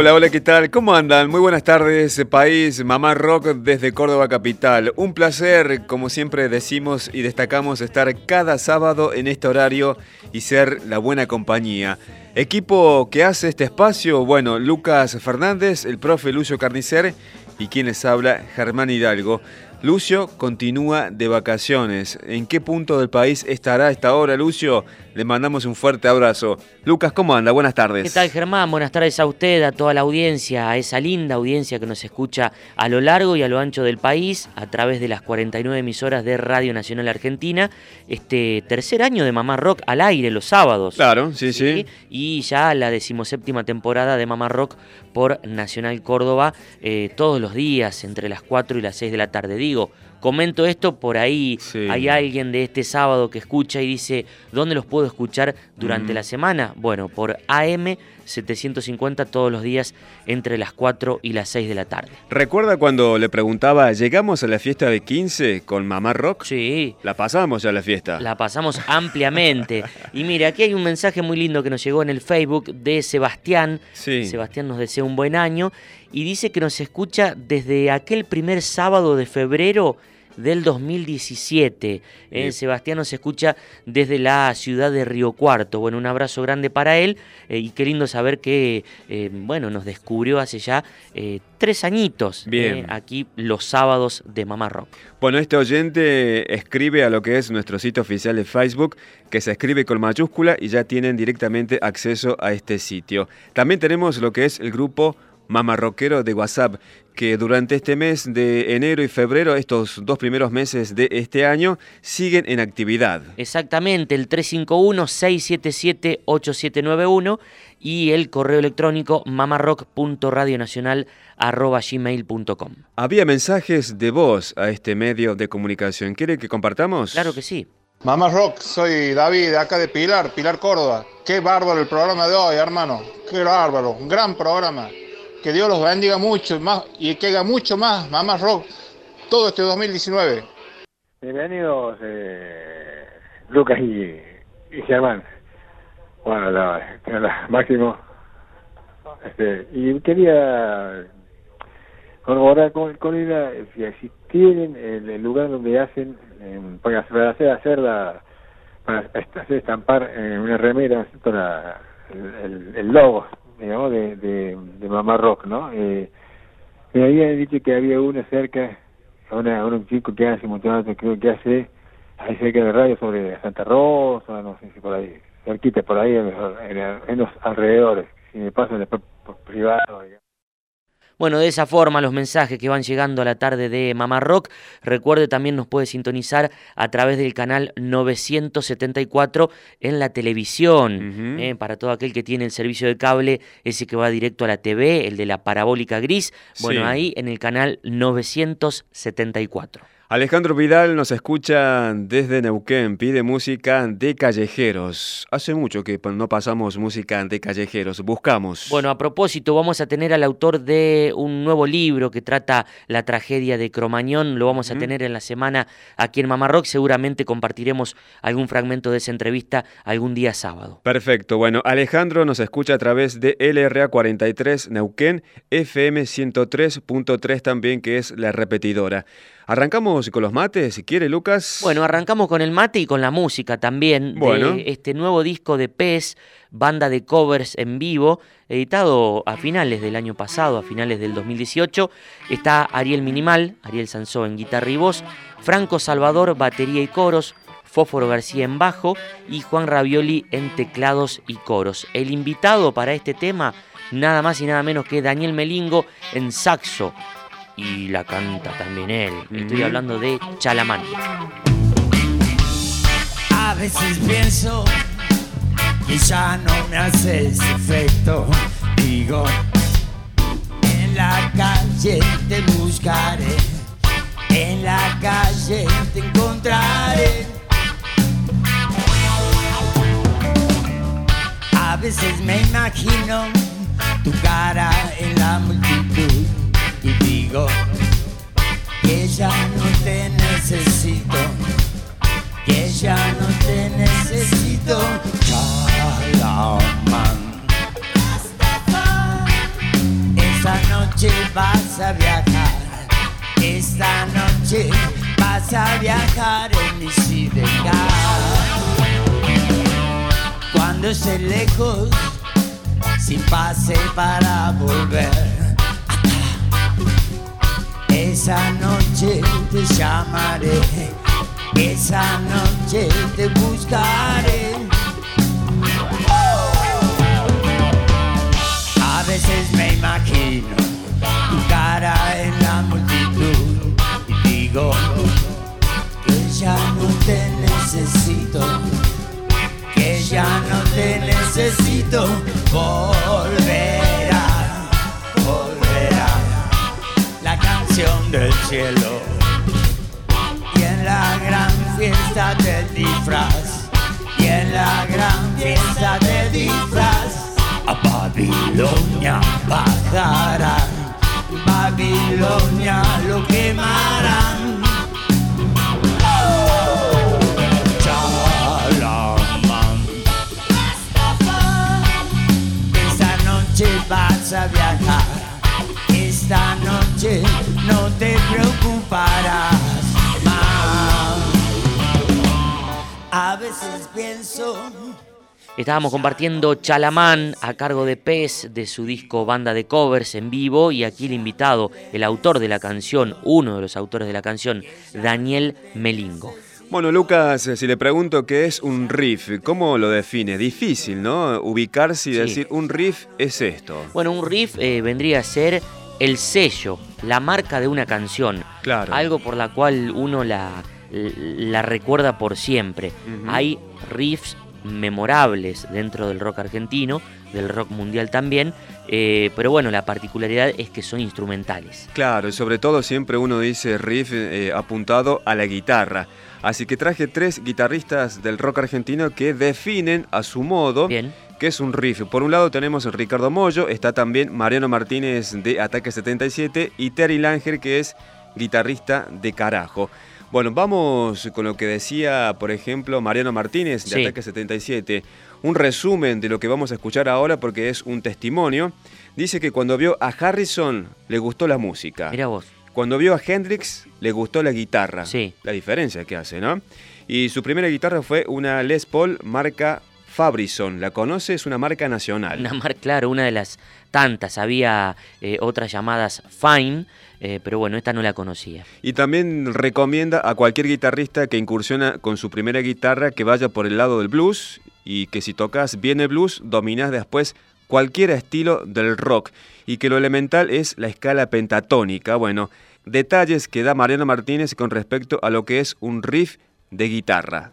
Hola, hola, ¿qué tal? ¿Cómo andan? Muy buenas tardes, país, Mamá Rock desde Córdoba Capital. Un placer, como siempre decimos y destacamos, estar cada sábado en este horario y ser la buena compañía. Equipo que hace este espacio, bueno, Lucas Fernández, el profe Lucio Carnicer y quien les habla, Germán Hidalgo. Lucio continúa de vacaciones. ¿En qué punto del país estará esta hora, Lucio? Le mandamos un fuerte abrazo. Lucas, ¿cómo anda? Buenas tardes. ¿Qué tal, Germán? Buenas tardes a usted, a toda la audiencia, a esa linda audiencia que nos escucha a lo largo y a lo ancho del país, a través de las 49 emisoras de Radio Nacional Argentina. Este tercer año de Mamá Rock al aire, los sábados. Claro, sí, sí. Y ya la decimoséptima temporada de Mamá Rock por Nacional Córdoba, eh, todos los días, entre las 4 y las 6 de la tarde. Digo, comento esto, por ahí hay alguien de este sábado que escucha y dice, ¿dónde los puedo escuchar durante la semana? Bueno, por AM 750 todos los días entre las 4 y las 6 de la tarde. ¿Recuerda cuando le preguntaba, llegamos a la fiesta de 15 con Mamá Rock? Sí. La pasamos ya la fiesta. La pasamos ampliamente. y mire, aquí hay un mensaje muy lindo que nos llegó en el Facebook de Sebastián. Sí. Sebastián nos desea un buen año y dice que nos escucha desde aquel primer sábado de febrero del 2017. Eh, Sebastián nos escucha desde la ciudad de Río Cuarto. Bueno, un abrazo grande para él eh, y qué lindo saber que, eh, bueno, nos descubrió hace ya tres añitos Bien. aquí los sábados de Mamá Rock. Bueno, este oyente escribe a lo que es nuestro sitio oficial de Facebook, que se escribe con mayúscula y ya tienen directamente acceso a este sitio. También tenemos lo que es el grupo Mamarroquero de WhatsApp, que durante este mes de enero y febrero, estos dos primeros meses de este año, siguen en actividad. Exactamente, el 351-677-8791 y el correo electrónico mamarrock.radionacional.gmail.com. Había mensajes de voz a este medio de comunicación. ¿Quiere que compartamos? Claro que sí. Mamá Rock, soy David, acá de Pilar, Pilar Córdoba. Qué bárbaro el programa de hoy, hermano. Qué bárbaro, un gran programa. Que Dios los bendiga mucho más y que haga mucho más Mamá Rock todo este 2019. Bienvenidos eh, Lucas y, Germán. Bueno, la, Máximo. Este, y quería corroborar con, con ella eh, si, tienen el, el lugar donde hacen, para para hacer, hacer la, para hacer estampar en una remera. La- el, el- el logo, digamos, de, de, de Mamá Rock, ¿no? Eh, me habían dicho que había una cerca, una, un chico que hace mucho creo que hace ahí cerca de radio sobre Santa Rosa, no sé si por ahí, cerquita por ahí, en, en- en los alrededores, si me pasan después por privado. digamos. Bueno, de esa forma los mensajes que van llegando a la tarde de Mamá Rock. Recuerde también nos puede sintonizar a través del canal 974 en la televisión. Eh, para todo aquel que tiene el servicio de cable, ese que va directo a la TV, el de la parabólica gris. Bueno, Sí. ahí en el canal 974. Alejandro Vidal nos escucha desde Neuquén, pide música de callejeros. Hace mucho que no pasamos música de callejeros, buscamos. Bueno, a propósito, vamos a tener al autor de un nuevo libro que trata la tragedia de Cromañón. Lo vamos a tener en la semana aquí en Mamá Rock. Seguramente compartiremos algún fragmento de esa entrevista algún día sábado. Perfecto, bueno, Alejandro nos escucha a través de LRA 43 Neuquén, FM 103.3 también, que es la repetidora. Arrancamos con los mates, si quiere, Lucas. Bueno, arrancamos con el mate y con la música también Bueno. de este nuevo disco de Pez, banda de covers en vivo, editado a finales del año pasado, a finales del 2018. Está Ariel Minimal, Ariel Sansó en guitarra y voz, Franco Salvador, batería y coros, Fósforo García en bajo y Juan Ravioli en teclados y coros. El invitado para este tema, nada más y nada menos que Daniel Melingo en saxo. Y la canta también él. Estoy hablando de Chalamán. A veces pienso que ya no me hace ese efecto. Digo, en la calle te buscaré, en la calle te encontraré. A veces me imagino tu cara en la multitud que ya no te necesito que ya no te necesito. Chalaman. Esta noche vas a viajar, esta noche vas a viajar en mi sidecar. Cuando esté lejos, sin pase para volver. Esa noche te llamaré, esa noche te buscaré. A veces me imagino tu cara en la multitud y digo que ya no te necesito, que ya no te necesito. Babilonia bajarán Babilonia lo quemarán Chalamán. Esta noche vas a viajar esta noche no te preocuparás más. A veces pienso Estábamos compartiendo Chalamán a cargo de Pez de su disco Banda de Covers en vivo y aquí el invitado, el autor de la canción, uno de los autores de la canción, Daniel Melingo. Bueno, Lucas, eh, si le pregunto qué es un riff, ¿cómo lo define? Difícil, ¿no? Ubicarse y Sí. decir un riff es esto. Bueno, un riff eh, vendría a ser el sello, la marca de una canción. Claro. Algo por la cual uno la, la recuerda por siempre. Hay riffs memorables dentro del rock argentino, del rock mundial también, eh, pero bueno, la particularidad es que son instrumentales. Claro, y sobre todo siempre uno dice riff eh, apuntado a la guitarra. Así que traje tres guitarristas del rock argentino que definen a su modo Bien. qué es un riff. Por un lado tenemos a Ricardo Mollo, está también Mariano Martínez de Ataque 77 y Terry Langer que es guitarrista de Carajo. Bueno, vamos con lo que decía, por ejemplo, Mariano Martínez de Sí. Ataque 77. Un resumen de lo que vamos a escuchar ahora porque es un testimonio. Dice que cuando vio a Harrison le gustó la música. Mira vos. Cuando vio a Hendrix le gustó la guitarra. Sí. La diferencia que hace, ¿no? Y su primera guitarra fue una Les Paul marca Fabrison. ¿La conoce? Es una marca nacional. Una marca, claro, una de las tantas. Había eh, otras llamadas Fine, eh, pero bueno, esta no la conocía. Y también recomienda a cualquier guitarrista que incursiona con su primera guitarra que vaya por el lado del blues y que si tocas bien el blues dominás después cualquier estilo del rock y que lo elemental es la escala pentatónica. Bueno, detalles que da Mariano Martínez con respecto a lo que es un riff de guitarra.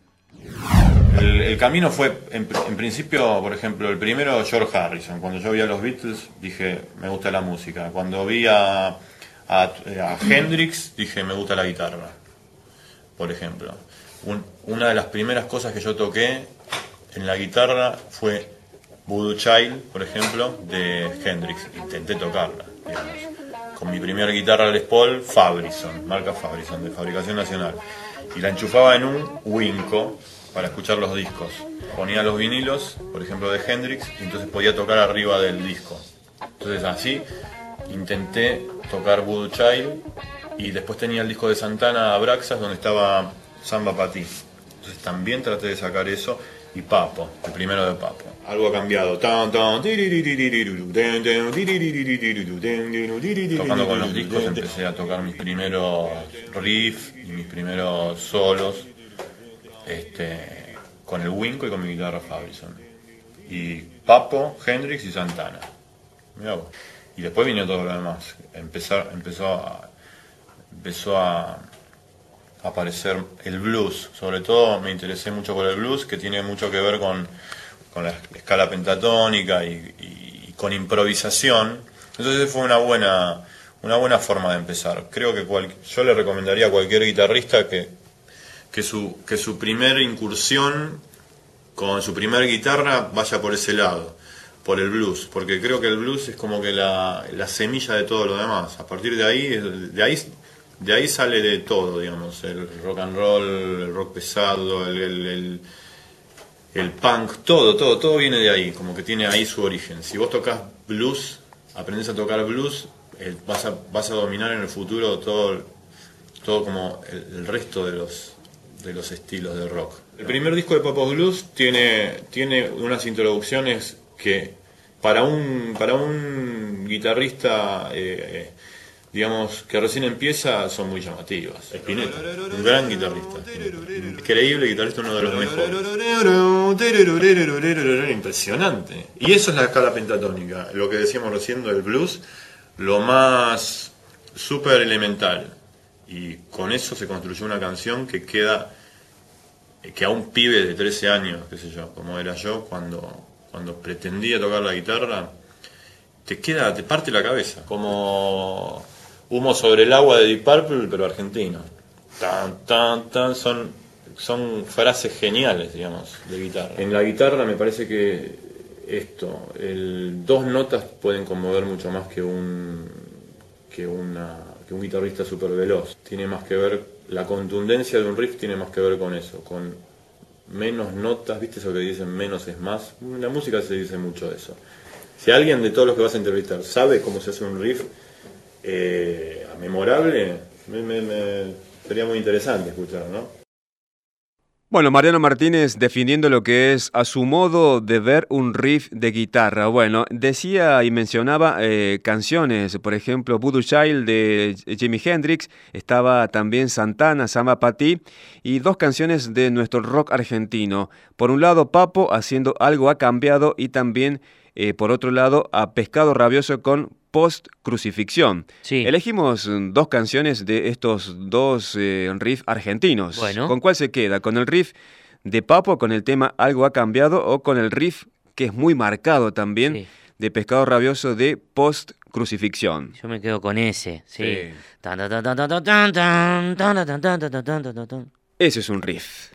El, el camino fue, en, en principio, por ejemplo, el primero George Harrison. Cuando yo vi a los Beatles dije, me gusta la música. Cuando vi a, a- a Hendrix dije, me gusta la guitarra. Por ejemplo, Un- una de las primeras cosas que yo toqué en la guitarra fue Voodoo Child, por ejemplo, de Hendrix. Intenté tocarla, digamos. Con mi primera guitarra Les Paul, Fabrison, marca Fabrison, de fabricación nacional. Y la enchufaba en un Winco para escuchar los discos. Ponía los vinilos, por ejemplo, de Hendrix, y entonces podía tocar arriba del disco. Entonces así intenté tocar Voodoo Child Y después tenía el disco de Santana, Abraxas, donde estaba Samba Patí. Entonces también traté de sacar eso. Y Papo, el primero de Papo. Algo ha cambiado. Tocando con los discos empecé a tocar mis primeros riffs y mis primeros solos. Este, con el Winco y con mi guitarra Fabison. Y Papo, Hendrix y Santana. Y después vino todo lo demás. Empezar, empezó a, empezó a aparecer el blues. Sobre todo me interesé mucho por el blues, que tiene mucho que ver con, la escala pentatónica y, con improvisación. Entonces fue una buena, una buena forma de empezar. Creo que yo le recomendaría a cualquier guitarrista que, que, su, que su primera incursión con su primera guitarra vaya por ese lado, por el blues, porque creo que el blues es como que la, la semilla de todo lo demás. A partir de ahí, de ahí de ahí sale de todo, digamos, el rock and roll, el rock pesado, el, el, punk, todo, todo, todo viene de ahí, como que tiene ahí su origen. Si vos tocas blues, aprendes a tocar blues, eh, vas, a, vas a dominar en el futuro todo, todo como el, resto de los, de los estilos de rock. El primer disco de Papos Blues tiene, tiene unas introducciones que para un, para un guitarrista eh, digamos, que recién empieza, son muy llamativas. Spinetta, un gran guitarrista. Increíble guitarrista, uno de los mejores. Impresionante. Y eso es la escala pentatónica. Lo que decíamos recién del blues, lo más súper elemental. Y con eso se construyó una canción que queda, que a un pibe de 13 años, qué sé yo, como era yo, cuando, cuando pretendía tocar la guitarra, te queda, te parte la cabeza. Como Humo sobre el agua de Deep Purple, pero argentino. Tan, tan, tan, son, son frases geniales, digamos, de guitarra. En la guitarra me parece que esto, dos notas pueden conmover mucho más que un, que una, que un guitarrista súper veloz. Tiene más que ver, la contundencia de un riff tiene más que ver con eso, con menos notas, ¿viste eso que dicen menos es más? En la música se dice mucho eso. Si alguien de todos los que vas a entrevistar sabe cómo se hace un riff, eh, memorable, me, sería muy interesante escuchar, ¿no? Bueno, Mariano Martínez definiendo lo que es a su modo de ver un riff de guitarra. Bueno, decía y mencionaba eh, canciones, por ejemplo, Voodoo Child de Jimi Hendrix, estaba también Santana, Sama Pati, y dos canciones de nuestro rock argentino. Por un lado, Papo haciendo algo ha cambiado y también, eh, por otro lado, a Pescado Rabioso con post-crucifixión. Elegimos dos canciones de estos dos eh, riffs argentinos. ¿Con cuál se queda? ¿Con el riff de Papo, con el tema Algo ha cambiado, o con el riff que es muy marcado también de Pescado Rabioso de post-crucifixión? Yo me quedo con ese, sí. Ese es un riff.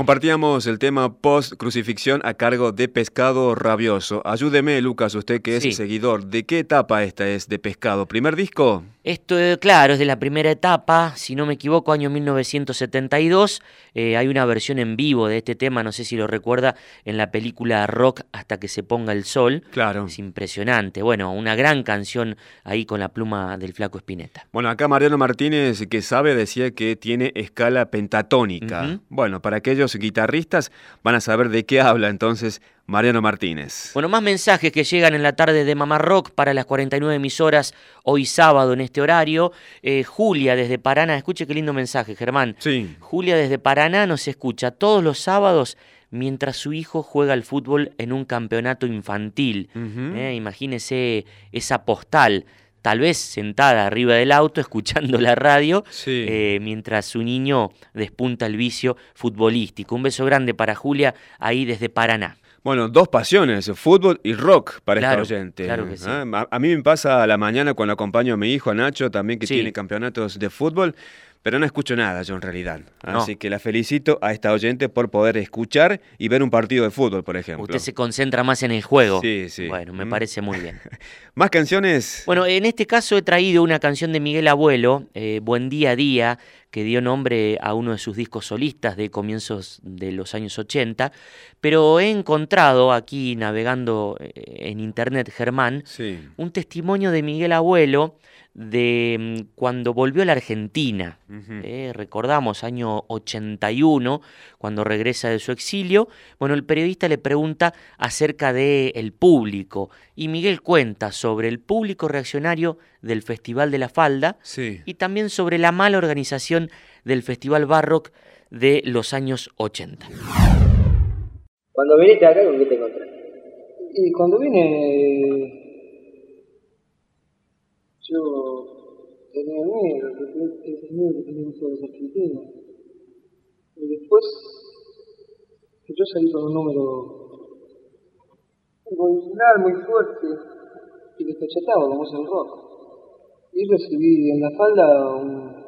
Compartíamos el tema post-crucifixión a cargo de Pescado Rabioso. Ayúdeme, Lucas, usted que es seguidor. ¿De qué etapa esta es de Pescado? ¿Primer disco? Esto, eh, claro, es de la primera etapa, si no me equivoco, año 1972. Eh, hay una versión en vivo de este tema, no sé si lo recuerda, en la película Rock hasta que se ponga el sol. Claro. Es impresionante. Bueno, una gran canción ahí con la pluma del flaco Espineta. Bueno, acá Mariano Martínez, que sabe, decía que tiene escala pentatónica. Bueno, para aquellos guitarristas van a saber de qué habla entonces Mariano Martínez. Bueno, más mensajes que llegan en la tarde de Mamá Rock para las 49 emisoras hoy sábado en este horario. Eh, Julia desde Paraná, escuche qué lindo mensaje, Germán. Sí. Julia desde Paraná nos escucha todos los sábados mientras su hijo juega al fútbol en un campeonato infantil. Eh, imagínese esa postal tal vez sentada arriba del auto escuchando la radio eh, mientras su niño despunta el vicio futbolístico. Un beso grande para Julia ahí desde Paraná. Bueno, dos pasiones, fútbol y rock para esta oyente. Claro que sí. ¿Ah? A, mí me pasa a la mañana cuando acompaño a mi hijo, a Nacho, también que tiene campeonatos de fútbol. Pero no escucho nada yo en realidad. Así que la felicito a esta oyente por poder escuchar y ver un partido de fútbol, por ejemplo. Usted se concentra más en el juego. Sí, sí. Bueno, me mm. parece muy bien. ¿Más canciones? Bueno, en este caso he traído una canción de Miguel Abuelo, eh, Buen Día a Día, que dio nombre a uno de sus discos solistas de comienzos de los años 80, pero he encontrado aquí navegando eh, en internet, Germán, un testimonio de Miguel Abuelo de mm, cuando volvió a la Argentina. Eh, recordamos, año 81, cuando regresa de su exilio. Bueno, el periodista le pregunta acerca del el público y Miguel cuenta sobre el público reaccionario del Festival de la Falda y también sobre la mala organización del Festival Barrock de los años 80. Cuando viniste acá, ¿con qué te encontraste? Y cuando vine yo tenía miedo, porque ese miedo que teníamos todos los argentinos. Y después, yo salí con un número muy muy fuerte y despachatado, como es el rock. Y recibí en la falda un,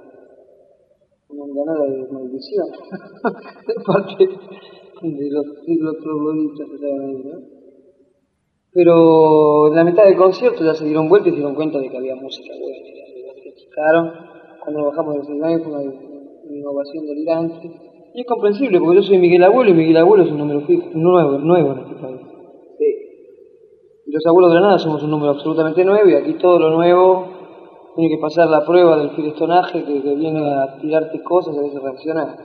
una ganada de maldición de parte de los, de los que estaban ahí, ¿no? Pero en la mitad del concierto ya se dieron vuelta y se dieron cuenta de que había música buena. Se chicaron. Cuando bajamos del escenario fue una, innovación delirante. Y es comprensible, porque yo soy Miguel Abuelo y Miguel Abuelo es un número fijo, nuevo, nuevo en este país. Sí. Y los abuelos de la nada somos un número absolutamente nuevo y aquí todo lo nuevo tiene que pasar la prueba del filestonaje que, que viene a tirarte cosas y a veces reaccionar.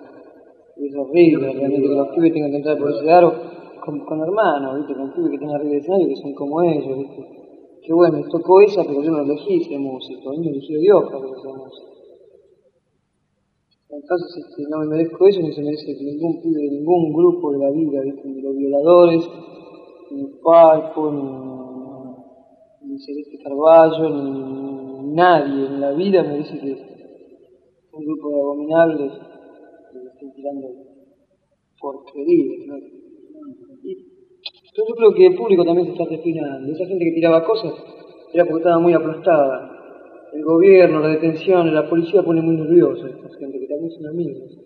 Y es horrible realmente que los pibes tengan que entrar por ese aro con, hermanos, ¿viste? Con pibes que tengan arriba de escenario que son como ellos, ¿viste? Que bueno, tocó esa, pero yo no elegí ser músico, a mí me eligió Dios para que sea músico. Entonces este, no me merezco eso ni se merece ningún pibe de ningún grupo de la vida, ¿viste? ni los violadores, ni Palpo, ni, ni Celeste Carballo, ni, nadie en la vida me dice que un grupo de abominables que estén tirando porquerías, ¿no? Yo creo que el público también se está refinando. Esa gente que tiraba cosas era porque estaba muy aplastada. El gobierno, la detención, la policía pone muy nerviosa a esta gente, que también son amigos.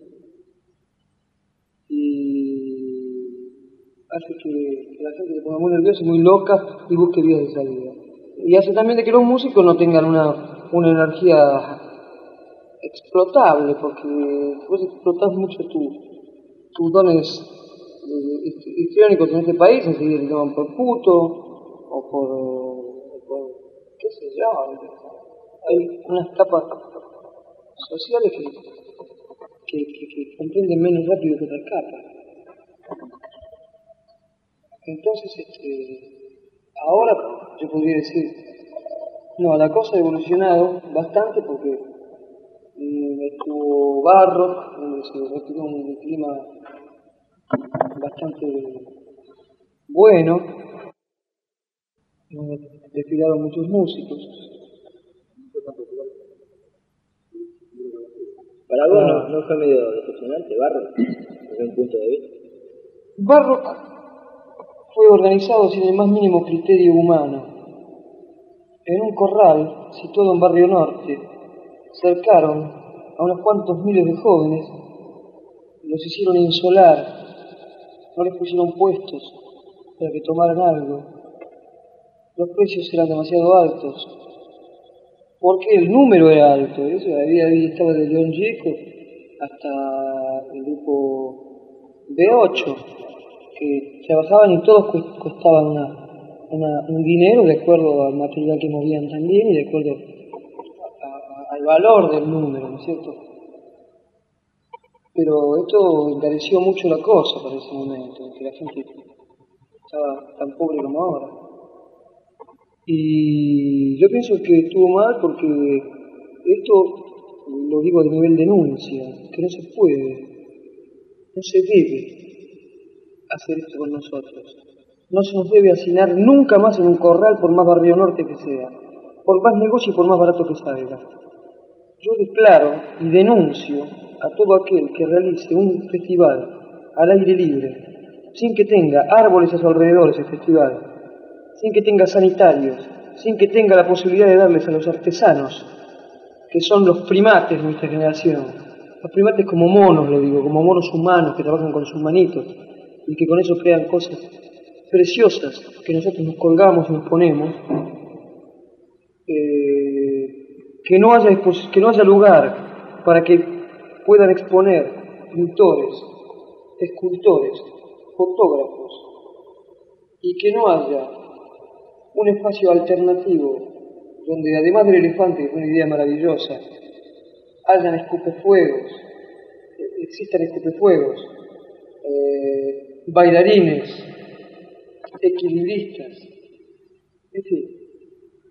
Y hace que, la gente se ponga muy nerviosa, muy loca y busque vías de salida. Y hace también de que los músicos no tengan una, una energía explotable, porque vos explotás mucho tus dones histriónicos en este país enseguida se toman por puto o por, qué sé yo. Hay unas capas sociales que, que, que, comprenden menos rápido que otras capas. Entonces, este, ahora yo podría decir, no, la cosa ha evolucionado bastante porque mm, estuvo barro, donde se respiró un clima bastante bueno. Hemos desfilado muchos músicos. Para vos no, no fue medio decepcionante Barro, desde un punto de vista. Barro fue organizado sin el más mínimo criterio humano. En un corral situado en Barrio Norte, cercaron a unos cuantos miles de jóvenes los hicieron insolar, no les pusieron puestos para que tomaran algo. Los precios eran demasiado altos. Porque el número era alto. Eso había, estaba de John Jacob hasta el grupo B8, que trabajaban y todos costaban un dinero de acuerdo al material que movían también y de acuerdo al valor del número, ¿no es cierto? Pero esto encareció mucho la cosa para ese momento, en que la gente estaba tan pobre como ahora. Y yo pienso que estuvo mal porque esto lo digo a nivel denuncia, que no se puede, no se debe hacer esto con nosotros. No se nos debe hacinar nunca más en un corral por más barrio norte que sea, por más negocio y por más barato que salga. Yo declaro y denuncio a todo aquel que realice un festival al aire libre, sin que tenga árboles a su alrededor ese festival, sin que tenga sanitarios, sin que tenga la posibilidad de darles a los artesanos, que son los primates de nuestra generación, los primates como monos, lo digo, como monos humanos que trabajan con sus manitos y que con eso crean cosas preciosas que nosotros nos colgamos y nos ponemos, eh, que, no haya, que no haya lugar para que puedan exponer pintores, escultores, fotógrafos, y que no haya un espacio alternativo donde además del elefante, que es una idea maravillosa, hayan escupefuegos, existan escupefuegos, eh, bailarines, equilibristas, es decir,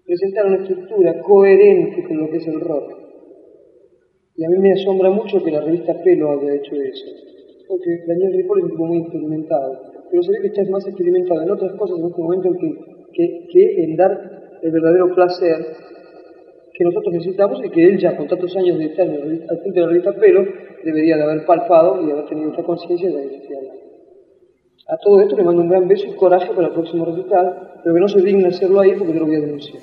presentar una estructura coherente con lo que es el rock y a mí me asombra mucho que la revista Pelo haya hecho eso. Porque Daniel Ripoll es un muy experimentado. Pero se ve que está más experimentado en otras cosas en este momento que, que, en dar el verdadero placer que nosotros necesitamos y que él ya con tantos años de estar al frente de la revista Pelo debería de haber palpado y haber tenido esta conciencia de la. A todo esto le mando un gran beso y coraje para el próximo recital, pero que no se digne hacerlo ahí porque yo lo voy a denunciar.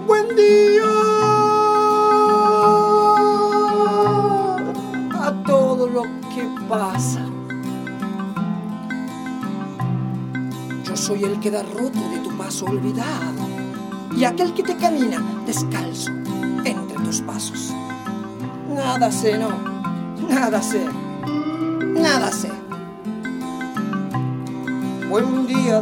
buen día a todo lo que pasa. Yo soy el que da roto de tu paso olvidado y aquel que te camina descalzo entre tus pasos. Nada sé, no, nada sé, nada sé. Buen día,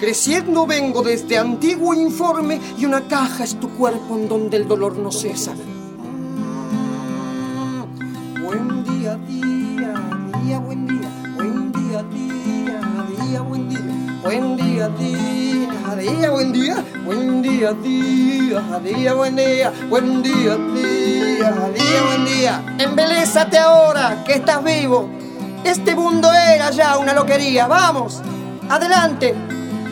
Creciendo vengo desde antiguo informe y una caja es tu cuerpo en donde el dolor no cesa. buen día, buen día, día, día, buen día, buen día, día, día, buen día, buen día, día, día, buen día, buen día, día, día, buen día. Embelésate ahora que estás vivo. Este mundo era ya una loquería. Vamos, adelante.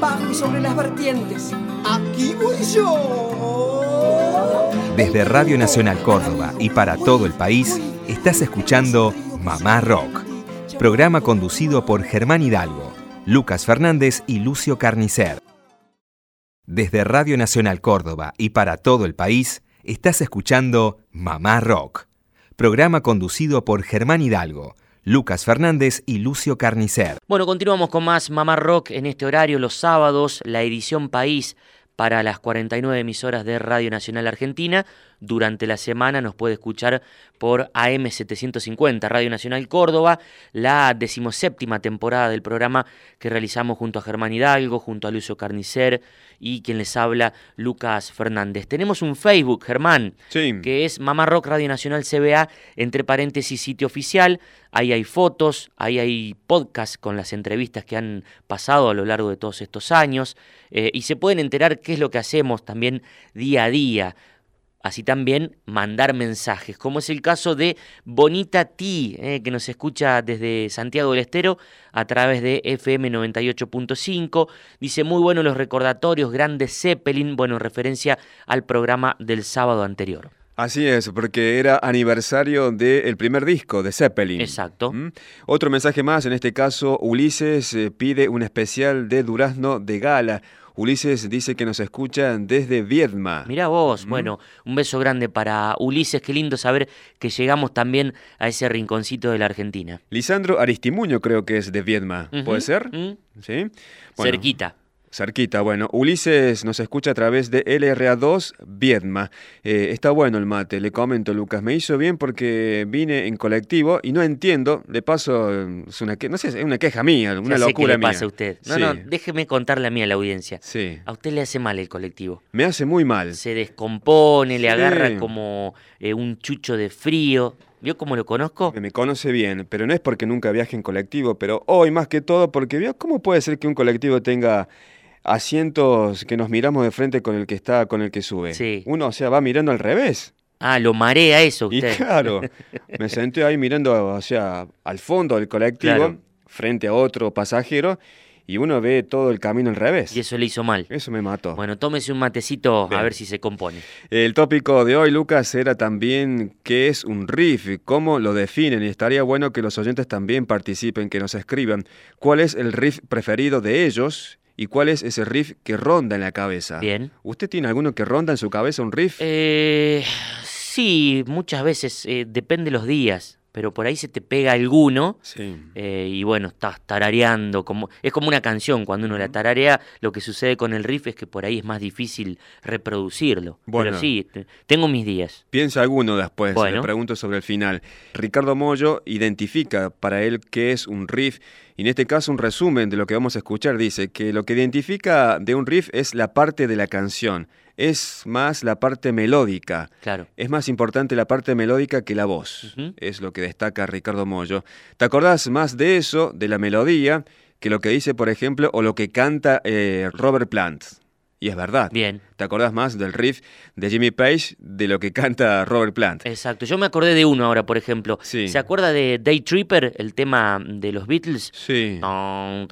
bajo y sobre las vertientes. Aquí voy yo. Desde Radio Nacional Córdoba y para todo el país, estás escuchando Mamá Rock programa conducido por Germán Hidalgo, Lucas Fernández y Lucio Carnicer. Desde Radio Nacional Córdoba y para todo el país, estás escuchando Mamá Rock, programa conducido por Germán Hidalgo, Lucas Fernández y Lucio Carnicer. Bueno, continuamos con más Mamá Rock en este horario los sábados, la edición País para las 49 emisoras de Radio Nacional Argentina. Durante la semana nos puede escuchar por AM750 Radio Nacional Córdoba, la decimoséptima temporada del programa que realizamos junto a Germán Hidalgo, junto a Lucio Carnicer y quien les habla, Lucas Fernández. Tenemos un Facebook, Germán, que es Mamá Rock Radio Nacional CBA, entre paréntesis sitio oficial. Ahí hay fotos, ahí hay podcasts con las entrevistas que han pasado a lo largo de todos estos años eh, y se pueden enterar qué es lo que hacemos también día a día así también mandar mensajes, como es el caso de Bonita T, eh, que nos escucha desde Santiago del Estero a través de FM 98.5. Dice, muy buenos los recordatorios, grande Zeppelin, bueno, en referencia al programa del sábado anterior. Así es, porque era aniversario del primer disco de Zeppelin. Exacto. ¿Mm? Otro mensaje más, en este caso Ulises eh, pide un especial de Durazno de Gala. Ulises dice que nos escucha desde Viedma. Mira vos, bueno, un beso grande para Ulises, qué lindo saber que llegamos también a ese rinconcito de la Argentina. Lisandro Aristimuño creo que es de Viedma, ¿puede ser? Sí. Cerquita. Cerquita, bueno. Ulises nos escucha a través de LRA2 Viedma. Eh, está bueno el mate, le comento, Lucas. Me hizo bien porque vine en colectivo y no entiendo. De paso, es una, no sé, es una queja mía, una locura qué le pasa a usted. No, no, déjeme contarle a mí a la audiencia. Sí. A usted le hace mal el colectivo. Me hace muy mal. Se descompone, le agarra como eh, un chucho de frío. ¿Vio cómo lo conozco? Me conoce bien, pero no es porque nunca viaje en colectivo, pero hoy más que todo porque vio cómo puede ser que un colectivo tenga asientos que nos miramos de frente con el que está, con el que sube. Sí. Uno, o sea, va mirando al revés. Ah, lo marea eso usted. Y claro, me senté ahí mirando hacia al fondo del colectivo, frente a otro pasajero, y uno ve todo el camino al revés. Y eso le hizo mal. Eso me mató. Bueno, tómese un matecito a ver si se compone. El tópico de hoy, Lucas, era también qué es un riff, cómo lo definen, y estaría bueno que los oyentes también participen, que nos escriban cuál es el riff preferido de ellos y cuál es ese riff que ronda en la cabeza. Bien. ¿Usted tiene alguno que ronda en su cabeza, un riff? Eh, sí, muchas veces, eh, depende los días pero por ahí se te pega alguno eh, y bueno, estás tarareando, como, es como una canción, cuando uno la tararea, lo que sucede con el riff es que por ahí es más difícil reproducirlo. Bueno, pero sí, tengo mis días. Piensa alguno después, le pregunto sobre el final. Ricardo Mollo identifica para él qué es un riff y en este caso un resumen de lo que vamos a escuchar dice que lo que identifica de un riff es la parte de la canción es más la parte melódica. Claro. Es más importante la parte melódica que la voz. Es lo que destaca Ricardo Mollo. ¿Te acordás más de eso, de la melodía, que lo que dice, por ejemplo, o lo que canta eh, Robert Plant? Y es verdad. Bien. ¿Te acordás más del riff de Jimmy Page de lo que canta Robert Plant? Exacto. Yo me acordé de uno ahora, por ejemplo. Sí. ¿Se acuerda de Day Tripper, el tema de los Beatles? Sí. ¿No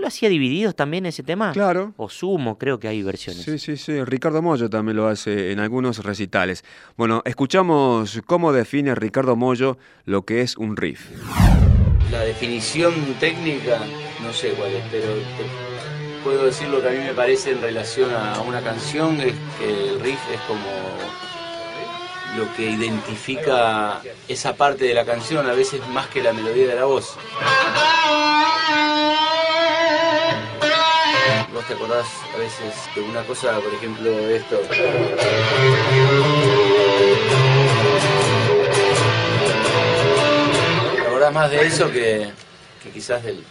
lo hacía divididos también ese tema? Claro. O sumo, creo que hay versiones. Sí, sí, sí. Ricardo Mollo también lo hace en algunos recitales. Bueno, escuchamos cómo define Ricardo Mollo lo que es un riff. La definición técnica, no sé cuál es, pero puedo decir lo que a mí me parece en relación a una canción, es que el riff es como lo que identifica esa parte de la canción, a veces más que la melodía de la voz. ¿Vos te acordás a veces de una cosa, por ejemplo, de esto? ¿Te acordás más de eso que, quizás del,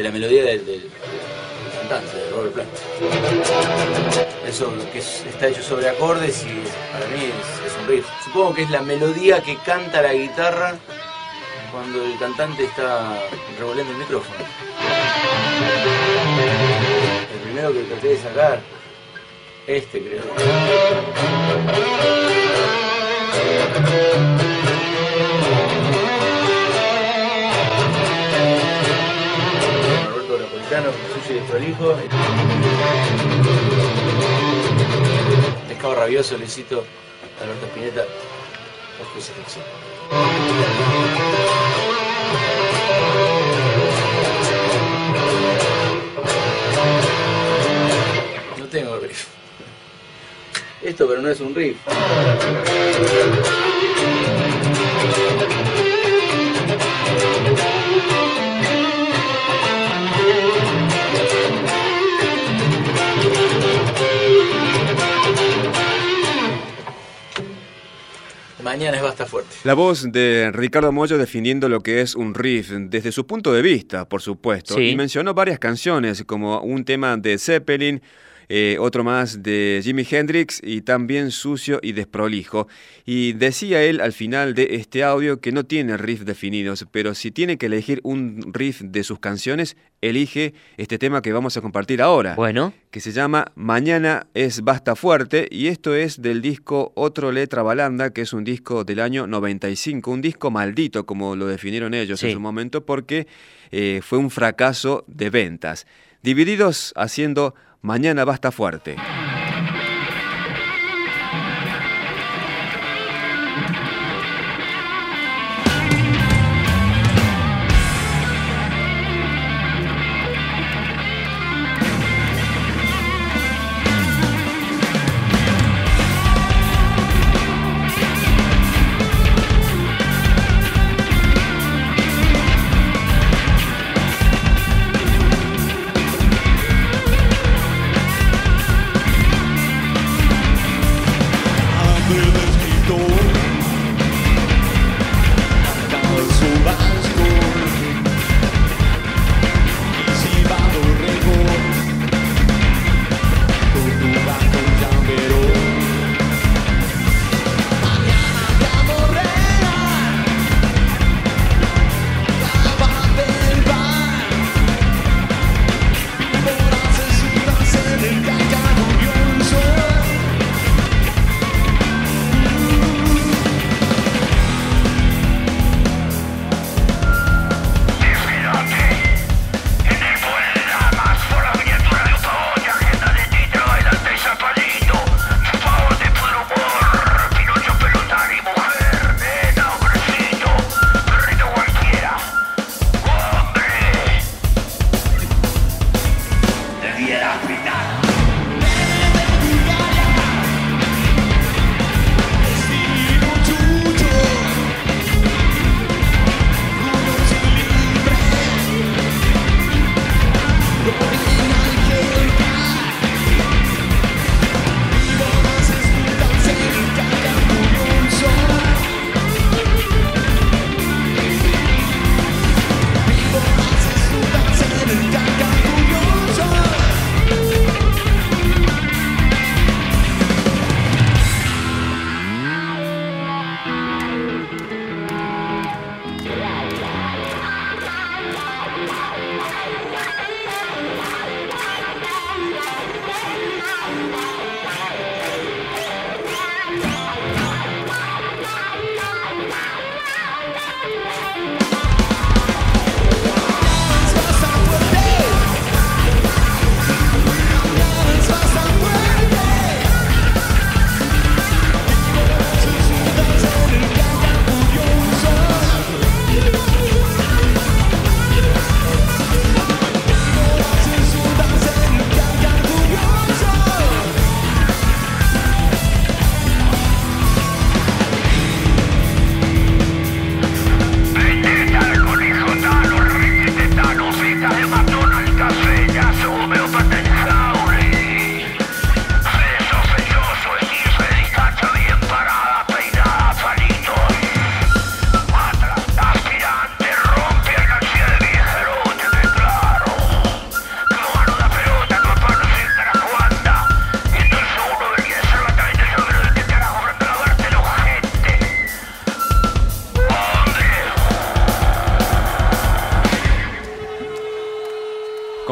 de, la melodía del, cantante, de Robert Plant? Eso que está hecho sobre acordes y para mí es, es un riff. Supongo que es la melodía que canta la guitarra cuando el cantante está revolviendo el micrófono. El primero que traté de sacar, este creo. plano sucio y desprolijo. Pescado rabioso, le cito a Alberto Spinetta, la crucifixión. No tengo riff. Esto pero no es un riff. Fuerte. La voz de Ricardo Mollo definiendo lo que es un riff desde su punto de vista, por supuesto. Sí. Y mencionó varias canciones, como un tema de Zeppelin, eh, otro más de Jimi Hendrix y también sucio y desprolijo. Y decía él al final de este audio que no tiene riff definidos, pero si tiene que elegir un riff de sus canciones, elige este tema que vamos a compartir ahora. Bueno. Que se llama Mañana es Basta Fuerte y esto es del disco Otro Letra Balanda, que es un disco del año 95, un disco maldito como lo definieron ellos en su momento porque eh, fue un fracaso de ventas. Divididos haciendo Mañana Basta Fuerte.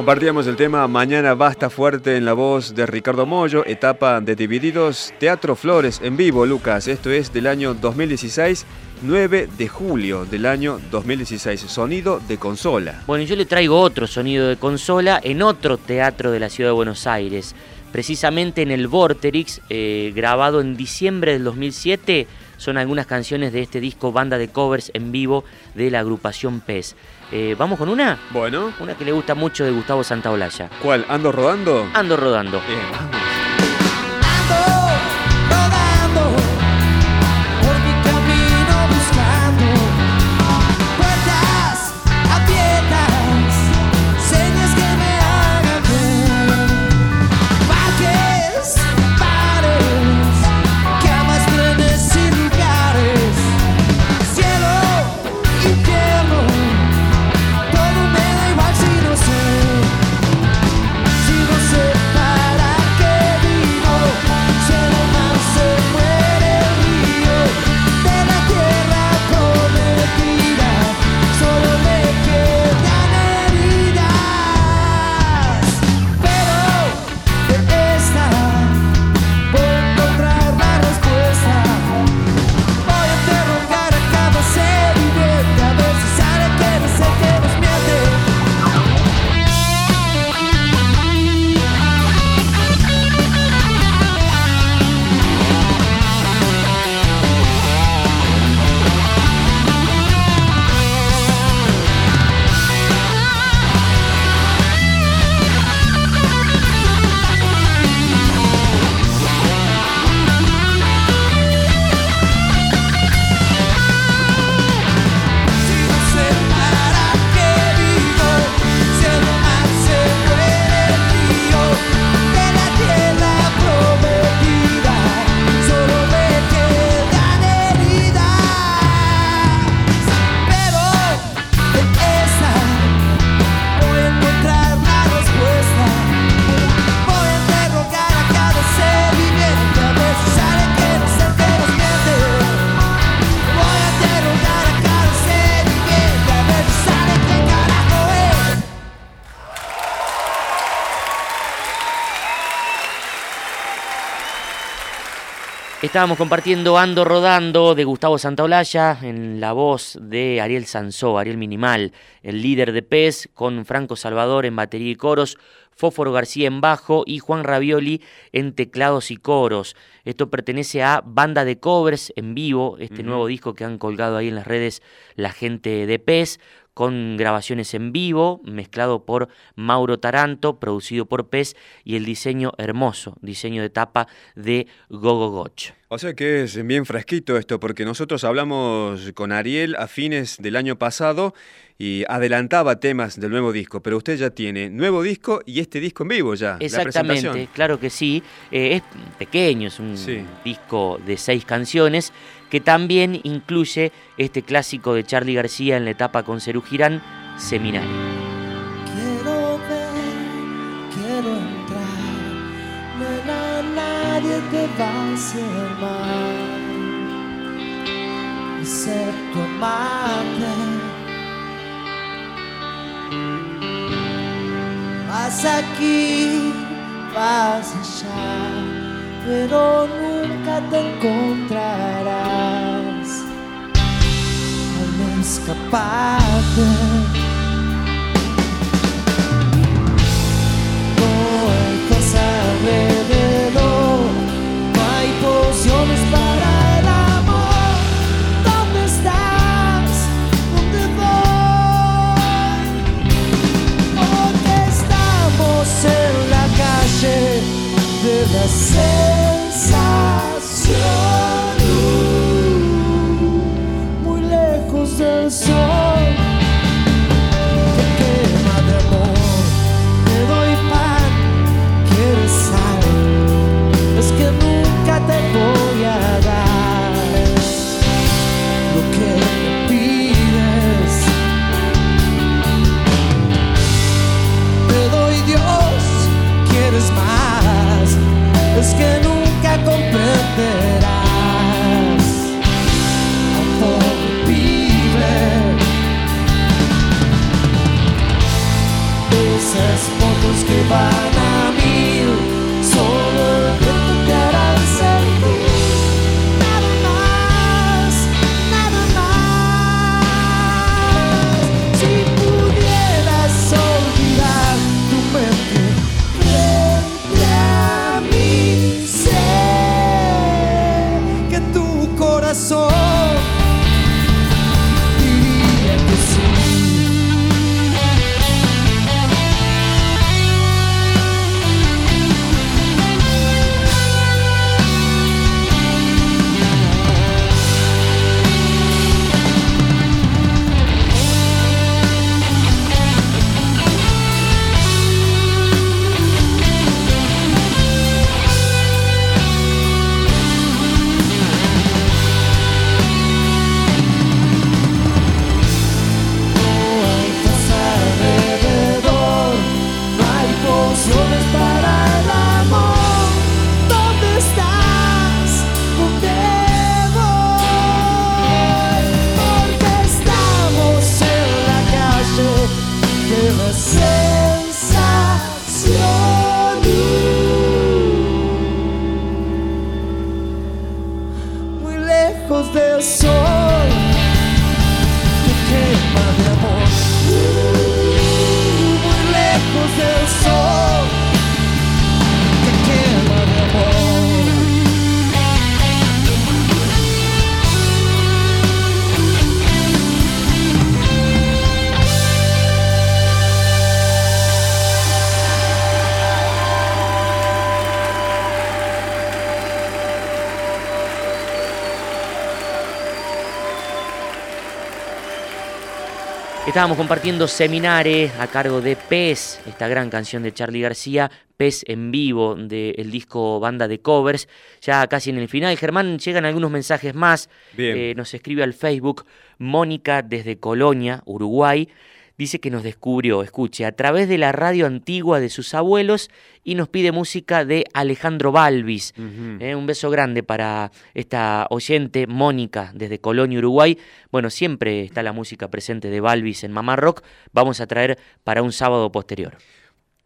Compartíamos el tema Mañana Basta Fuerte en la voz de Ricardo Mollo, etapa de Divididos, Teatro Flores en vivo, Lucas. Esto es del año 2016, 9 de julio del año 2016. Sonido de consola. Bueno, yo le traigo otro sonido de consola en otro teatro de la ciudad de Buenos Aires, precisamente en el Vorterix, eh, grabado en diciembre del 2007. Son algunas canciones de este disco banda de covers en vivo de la agrupación PES. Eh, ¿Vamos con una? Bueno. Una que le gusta mucho de Gustavo Santaolalla. ¿Cuál? ¿Ando rodando? Ando rodando. Bien, vamos. Estábamos compartiendo Ando Rodando de Gustavo Santaolalla en la voz de Ariel Sansó, Ariel Minimal, el líder de PES, con Franco Salvador en batería y coros, Fóforo García en bajo y Juan Ravioli en teclados y coros. Esto pertenece a Banda de Covers en vivo, este nuevo disco que han colgado ahí en las redes la gente de PES, con grabaciones en vivo, mezclado por Mauro Taranto, producido por PES, y el diseño hermoso, diseño de tapa de Gogo Goch. O sea que es bien fresquito esto, porque nosotros hablamos con Ariel a fines del año pasado y adelantaba temas del nuevo disco, pero usted ya tiene nuevo disco y este disco en vivo ya. Exactamente, claro que sí. Eh, es pequeño, es un disco de seis canciones que también incluye este clásico de Charlie García en la etapa con Cerú Girán, Seminario. Quiero ver, quiero entrar, no nadie te va a hacer mal, excepto amarte. Vas aquí, vas allá pero nunca te encontrarás al escaparte. by Estábamos compartiendo Seminare a cargo de Pez, esta gran canción de Charlie García, Pez en vivo del disco Banda de Covers. Ya casi en el final, Germán, llegan algunos mensajes más. Eh, nos escribe al Facebook Mónica desde Colonia, Uruguay dice que nos descubrió, escuche, a través de la radio antigua de sus abuelos y nos pide música de Alejandro Balvis. Eh, un beso grande para esta oyente, Mónica, desde Colonia, Uruguay. Bueno, siempre está la música presente de Balvis en Mamá Rock. Vamos a traer para un sábado posterior.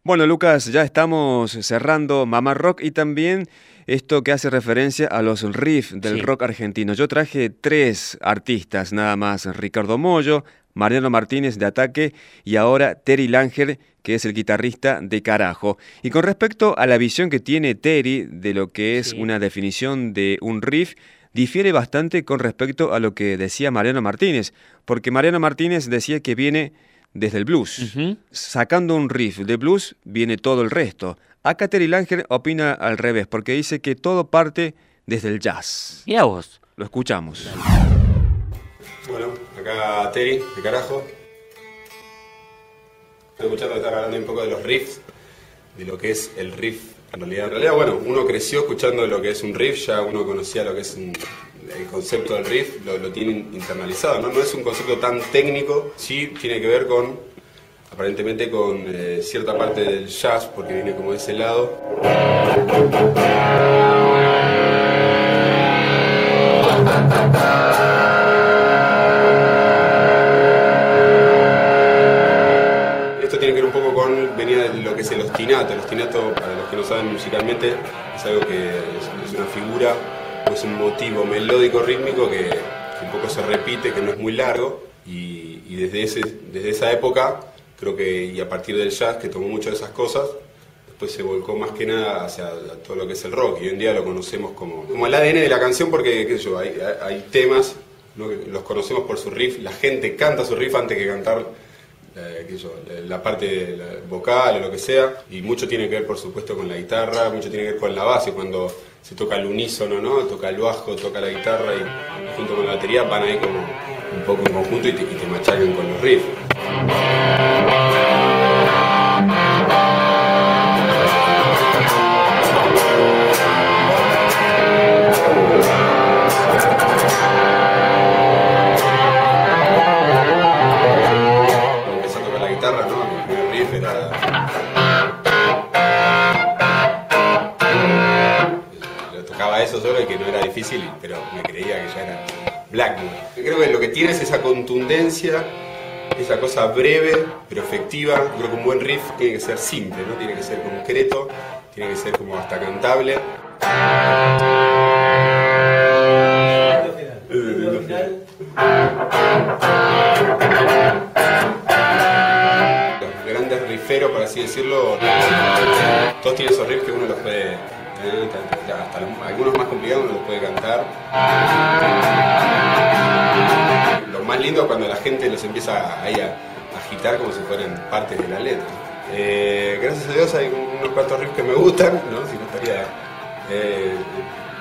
Bueno, Lucas, ya estamos cerrando Mamá Rock y también esto que hace referencia a los riffs del Sí. rock argentino. Yo traje tres artistas nada más, Ricardo Mollo, Mariano Martínez de Ataque y ahora Terry Langer, que es el guitarrista de Carajo. Y con respecto a la visión que tiene Terry de lo que es una definición de un riff, difiere bastante con respecto a lo que decía Mariano Martínez, porque Mariano Martínez decía que viene desde el blues. Sacando un riff de blues viene todo el resto. Acá Terry Langer opina al revés, porque dice que todo parte desde el jazz. Mira vos. Lo escuchamos. Bueno, acá Terry, de carajo. Estoy escuchando estar hablando un poco de los riffs, de lo que es el riff. En realidad, en realidad, bueno, uno creció escuchando lo que es un riff, ya uno conocía lo que es un- el concepto del riff, lo, lo tiene internalizado, ¿no? No es un concepto tan técnico, sí tiene que ver con, aparentemente, con eh, cierta parte del jazz, porque viene como de ese lado. Lo que es el ostinato. El ostinato, para los que no saben musicalmente, es algo que es, es una figura, o es un motivo melódico rítmico que, que un poco se repite, que no es muy largo. Y, y desde, ese, desde esa época, creo que, y a partir del jazz, que tomó muchas de esas cosas, después se volcó más que nada hacia todo lo que es el rock. Y hoy en día lo conocemos como, como el ADN de la canción, porque qué sé yo, hay, hay- temas, ¿no? los conocemos por su riff, la gente canta su riff antes que cantar eh, la- parte vocal o lo que sea, y mucho tiene que ver, por supuesto, con la guitarra, mucho tiene que ver con la base, cuando se toca el unísono, ¿no? Toca el bajo, toca la guitarra y junto con la batería van ahí como un poco en conjunto y te, y te machacan con los riffs. Creo que lo que tiene es esa contundencia, esa cosa breve pero efectiva. Creo que un buen riff tiene que ser simple, ¿no? Tiene que ser concreto, tiene que ser como hasta cantable. Los grandes rifferos, por así decirlo, todos tienen esos riffs que uno los puede, eh, hasta algunos más complicados uno los puede cantar. Más lindo cuando la gente los empieza ahí a agitar como si fueran partes de la letra. Eh, gracias a Dios hay unos cuantos riffs que me gustan, ¿no? Si no estaría eh,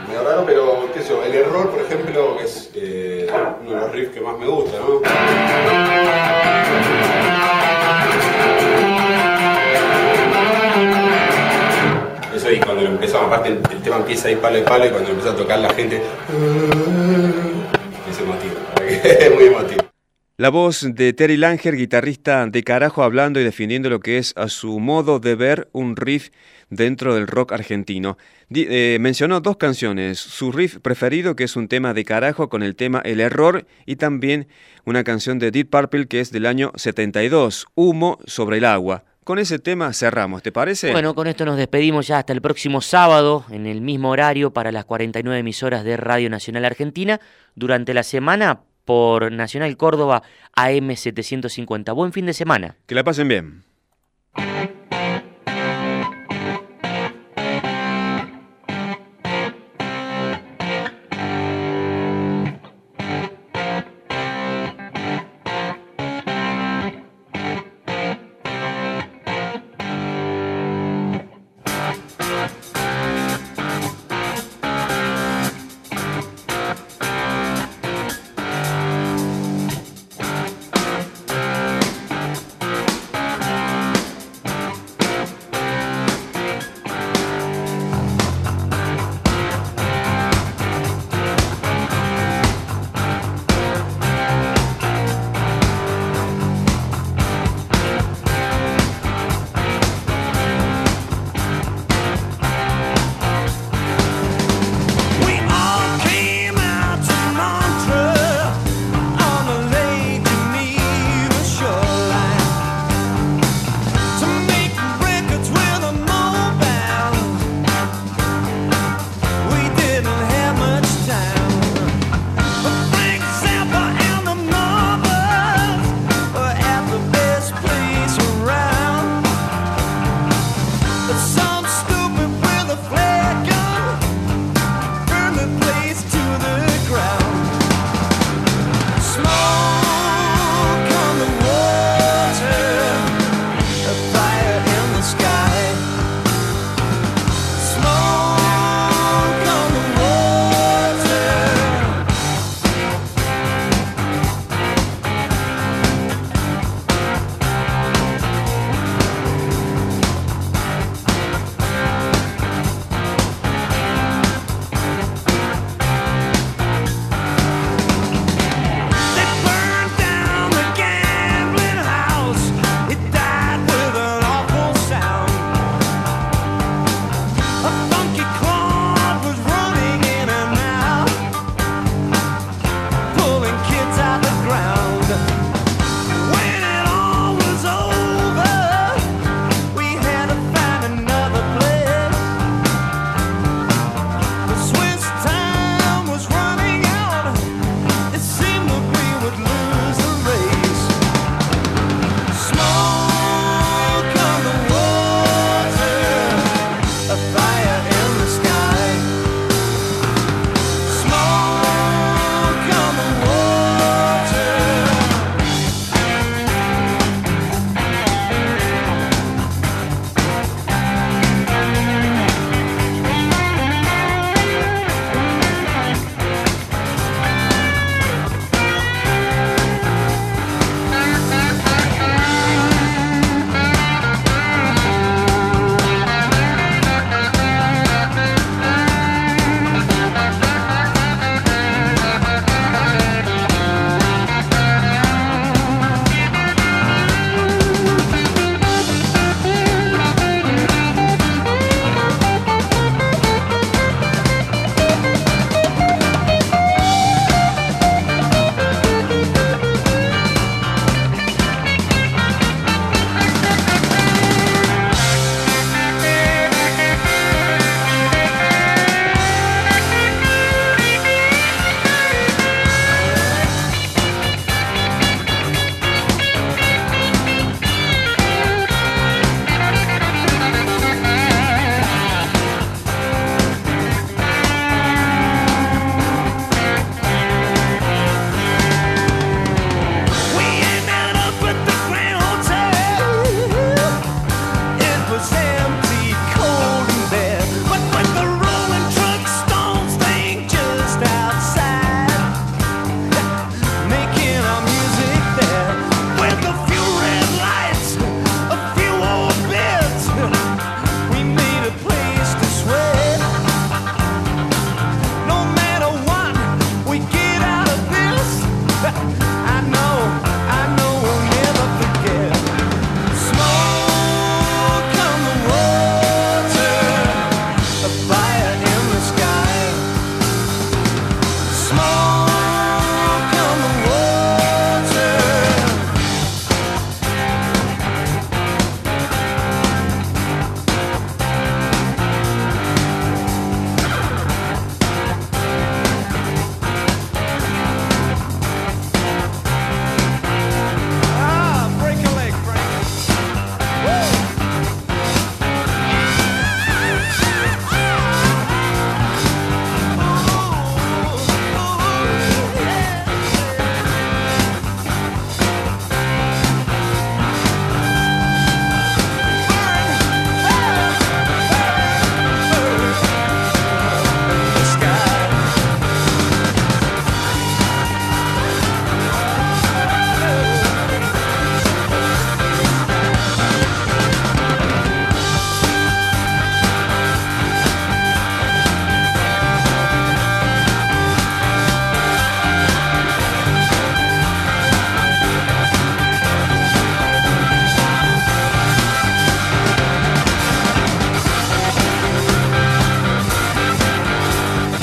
medio raro, pero el error, por ejemplo, es eh, uno de los riffs que más me gusta, ¿no? Eso y cuando lo empezamos, aparte el, el tema empieza ahí palo y palo y cuando empieza a tocar la gente muy emotivo. La voz de Terry Langer, guitarrista de carajo, hablando y defendiendo lo que es a su modo de ver un riff dentro del rock argentino. Eh, mencionó dos canciones, su riff preferido que es un tema de carajo con el tema El Error y también una canción de Deep Purple que es del año 72, Humo sobre el agua. Con ese tema cerramos, ¿te parece? Bueno, con esto nos despedimos ya hasta el próximo sábado, en el mismo horario, para las 49 emisoras de Radio Nacional Argentina. Durante la semana, por Nacional Córdoba AM 750. Buen fin de semana. Que la pasen bien.